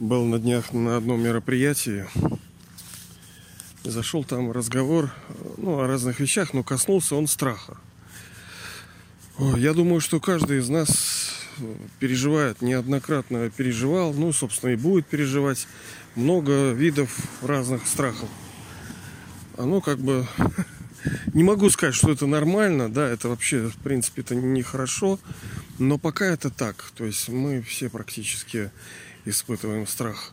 был на днях на одном мероприятии. Зашел там разговор ну, о разных вещах, но коснулся он страха. Я думаю, что каждый из нас переживает, неоднократно переживал, ну, собственно, и будет переживать много видов разных страхов. Оно как бы... Не могу сказать, что это нормально, да, это вообще, в принципе, это нехорошо, но пока это так. То есть мы все практически испытываем страх.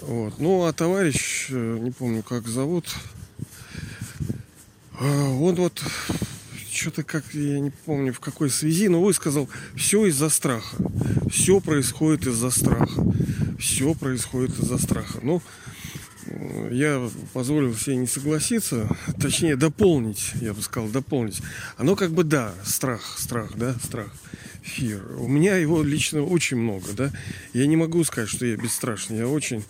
Вот. Ну, а товарищ, э, не помню, как зовут, э, он вот что-то как, я не помню в какой связи, но высказал, все из-за страха. Все происходит из-за страха. Все происходит из-за страха. Ну, я позволил себе не согласиться, точнее дополнить, я бы сказал, дополнить. Оно как бы да, страх, страх, да, страх эфир. У меня его лично очень много, да. Я не могу сказать, что я бесстрашный, я очень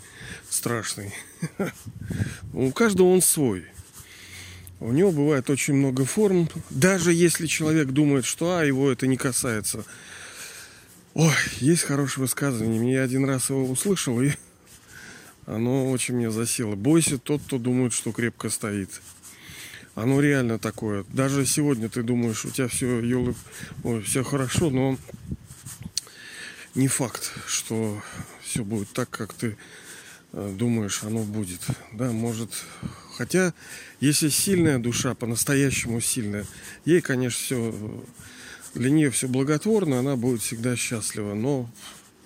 страшный. У каждого он свой. У него бывает очень много форм. Даже если человек думает, что а, его это не касается. Ой, есть хорошее высказывание. Мне один раз его услышал, и оно очень мне засело. Бойся тот, кто думает, что крепко стоит. Оно реально такое. Даже сегодня ты думаешь, у тебя все, елы, ой, все хорошо, но не факт, что все будет так, как ты э, думаешь, оно будет. Да, может. Хотя, если сильная душа, по-настоящему сильная, ей, конечно, все для нее все благотворно, она будет всегда счастлива. Но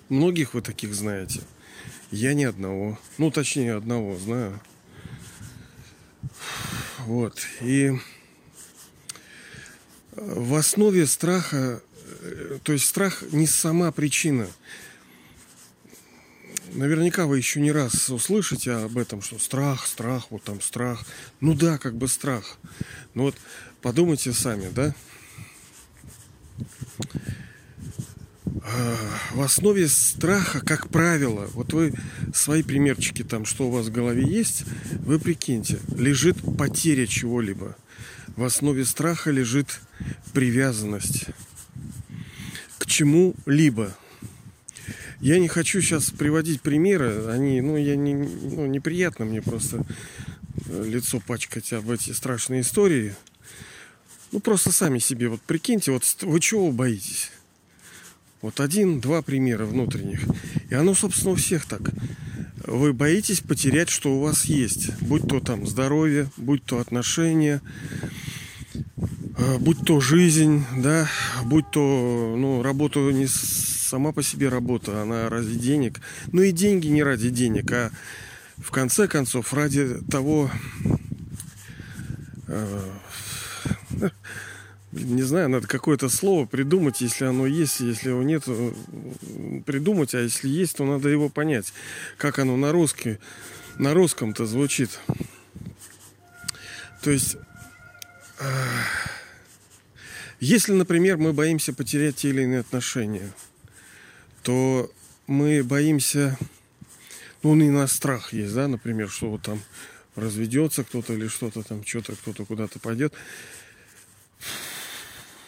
многих вы таких знаете. Я ни одного. Ну, точнее, одного знаю. Вот. И в основе страха, э, то есть страх не сама причина. Наверняка вы еще не раз услышите об этом, что страх, страх, вот там страх. Ну да, как бы страх. Но вот подумайте сами, да? В основе страха, как правило, вот вы свои примерчики там, что у вас в голове есть, вы прикиньте, лежит потеря чего-либо. В основе страха лежит привязанность к чему-либо. Я не хочу сейчас приводить примеры, они, ну, я не, ну, неприятно мне просто лицо пачкать об эти страшные истории. Ну, просто сами себе вот прикиньте, вот вы чего боитесь? Вот один-два примера внутренних. И оно, собственно, у всех так. Вы боитесь потерять, что у вас есть. Будь то там здоровье, будь то отношения, э, будь то жизнь, да, будь то, ну, работа не сама по себе работа, она ради денег. Ну и деньги не ради денег, а в конце концов ради того, э, не знаю, надо какое-то слово придумать, если оно есть, если его нет, придумать, а если есть, то надо его понять, как оно на русский, на русском-то звучит. То есть, если, например, мы боимся потерять те или иные отношения, то мы боимся, ну, и на страх есть, да, например, что вот там разведется кто-то или что-то там, что-то кто-то куда-то пойдет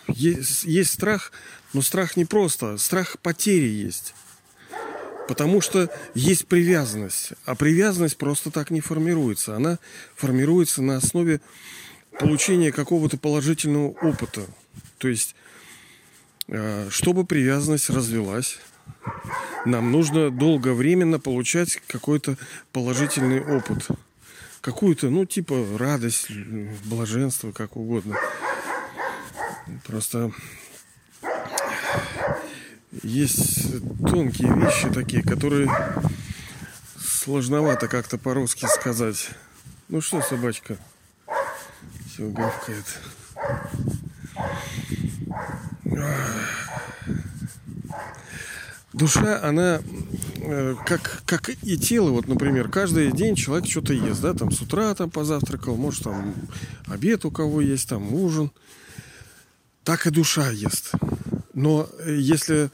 есть, есть страх, но страх не просто. Страх потери есть. Потому что есть привязанность. А привязанность просто так не формируется. Она формируется на основе получения какого-то положительного опыта. То есть, э, чтобы привязанность развилась, нам нужно долговременно получать какой-то положительный опыт. Какую-то, ну, типа радость, блаженство, как угодно. Просто есть тонкие вещи такие, которые сложновато как-то по-русски сказать. Ну что, собачка? Все гавкает. Душа, она э, как, как и тело, вот, например, каждый день человек что-то ест, да, там с утра там позавтракал, может, там обед у кого есть, там ужин – так и душа ест. Но э, если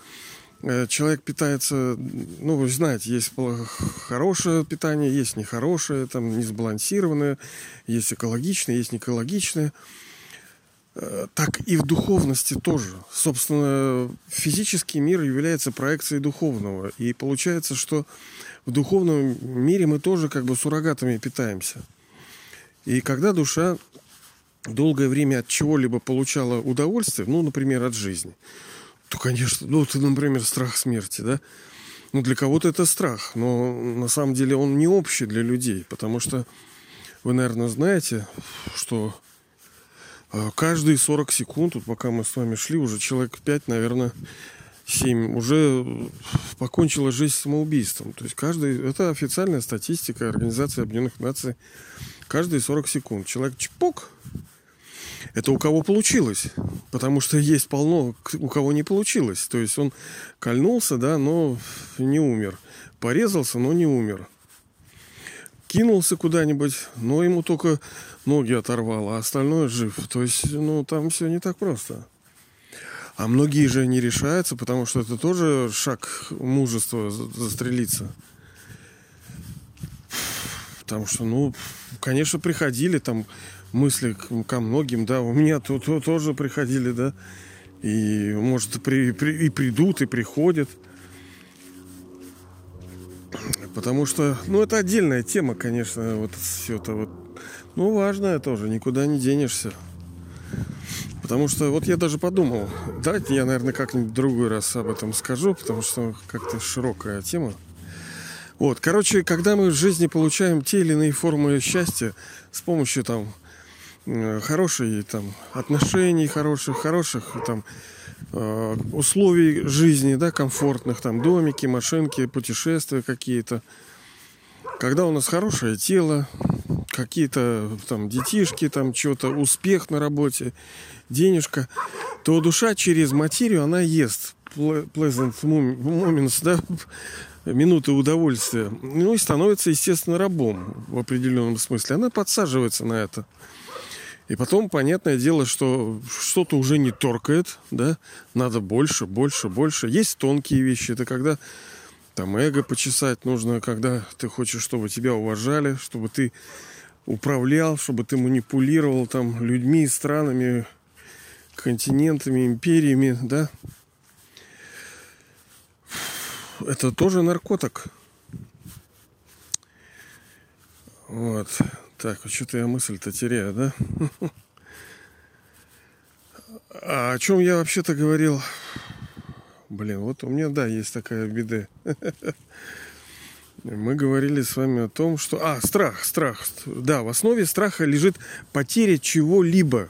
э, человек питается, ну, вы знаете, есть хорошее питание, есть нехорошее, там, несбалансированное, есть экологичное, есть неэкологичное. Э, так и в духовности тоже. Собственно, физический мир является проекцией духовного. И получается, что в духовном мире мы тоже как бы суррогатами питаемся. И когда душа долгое время от чего-либо получала удовольствие, ну, например, от жизни, то, конечно, ну, это, например, страх смерти, да, ну, для кого-то это страх, но на самом деле он не общий для людей, потому что вы, наверное, знаете, что а, каждые 40 секунд, вот пока мы с вами шли, уже человек 5, наверное, 7 уже покончила жизнь самоубийством. То есть каждый, это официальная статистика Организации Объединенных Наций. Каждые 40 секунд человек чпок. Это у кого получилось. Потому что есть полно, у кого не получилось. То есть он кольнулся, да, но не умер. Порезался, но не умер кинулся куда-нибудь, но ему только ноги оторвало, а остальное жив. То есть, ну, там все не так просто. А многие же не решаются, потому что это тоже шаг мужества застрелиться. Потому что, ну, конечно, приходили там мысли ко многим, да, у меня то тоже приходили, да, и, может, при, при, и придут, и приходят. Потому что, ну, это отдельная тема, конечно, вот все это вот. Ну, важная тоже, никуда не денешься. Потому что вот я даже подумал, давайте я, наверное, как-нибудь другой раз об этом скажу, потому что как-то широкая тема. Вот, короче, когда мы в жизни получаем те или иные формы счастья с помощью там э, хорошей там отношений хороших, хороших там Э, условий жизни, да, комфортных, там домики, машинки, путешествия какие-то. Когда у нас хорошее тело, какие-то там детишки, там что-то, успех на работе, денежка, то душа через материю, она ест pleasant moments, да, минуты удовольствия, ну и становится, естественно, рабом в определенном смысле. Она подсаживается на это. И потом, понятное дело, что что-то уже не торкает, да, надо больше, больше, больше. Есть тонкие вещи, это когда там эго почесать нужно, когда ты хочешь, чтобы тебя уважали, чтобы ты управлял, чтобы ты манипулировал там людьми, странами, континентами, империями, да. Это тоже наркотик. Вот. Так, что-то я мысль-то теряю, да? А о чем я вообще-то говорил? Блин, вот у меня, да, есть такая беда. Мы говорили с вами о том, что... А, страх, страх. Да, в основе страха лежит потеря чего-либо.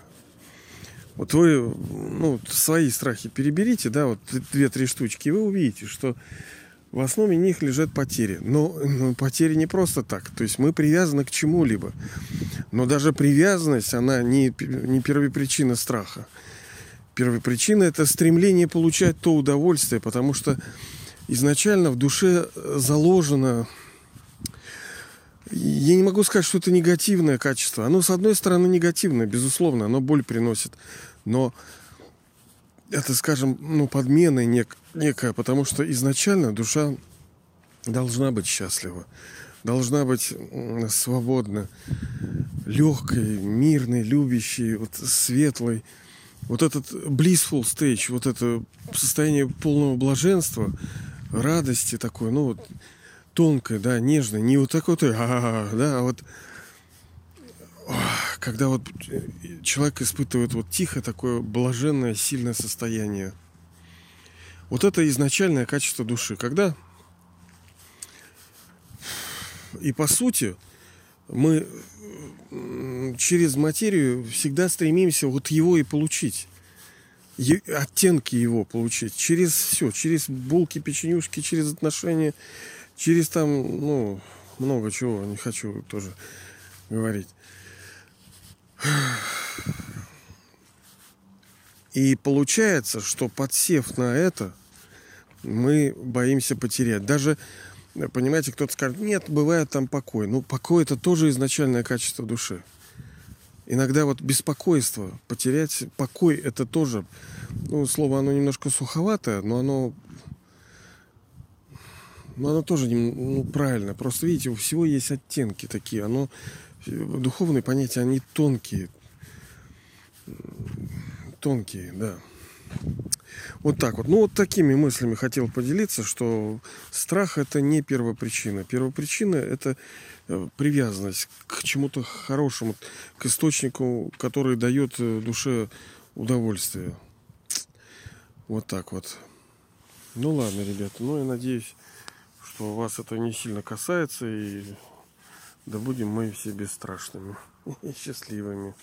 Вот вы, ну, свои страхи переберите, да, вот две-три штучки, и вы увидите, что в основе них лежат потери. Но, но потери не просто так. То есть мы привязаны к чему-либо. Но даже привязанность, она не, не первопричина страха. Первопричина – это стремление получать то удовольствие, потому что изначально в душе заложено я не могу сказать, что это негативное качество. Оно, с одной стороны, негативное, безусловно, оно боль приносит. Но это, скажем, ну, подмена нек, некая, потому что изначально душа должна быть счастлива, должна быть свободна, легкой, мирной, любящей, вот, светлой. Вот этот blissful stage, вот это состояние полного блаженства, радости такой, ну вот тонкое, да, нежное, не вот такое, вот, да, а вот когда вот э, человек испытывает вот тихо такое блаженное, сильное состояние. Вот это изначальное качество души. Когда и по сути мы через материю всегда стремимся вот его и получить. Оттенки его получить. Через все. Через булки, печенюшки, через отношения, через там, ну, много чего. Не хочу тоже говорить. И получается, что подсев на это, мы боимся потерять. Даже, понимаете, кто-то скажет, нет, бывает там покой. Ну, покой это тоже изначальное качество души. Иногда вот беспокойство, потерять покой, это тоже, ну, слово оно немножко суховатое, но оно, но оно тоже ну, правильно. Просто видите, у всего есть оттенки такие. Оно духовные понятия, они тонкие. тонкие, да. Вот так вот. Ну, вот такими мыслями хотел поделиться, что страх это не первопричина. Первопричина это э, привязанность к чему-то хорошему, к источнику, который дает э, душе удовольствие. Вот так вот. Ну ладно, ребята, ну я надеюсь, что вас это не сильно касается и да будем мы все бесстрашными и счастливыми.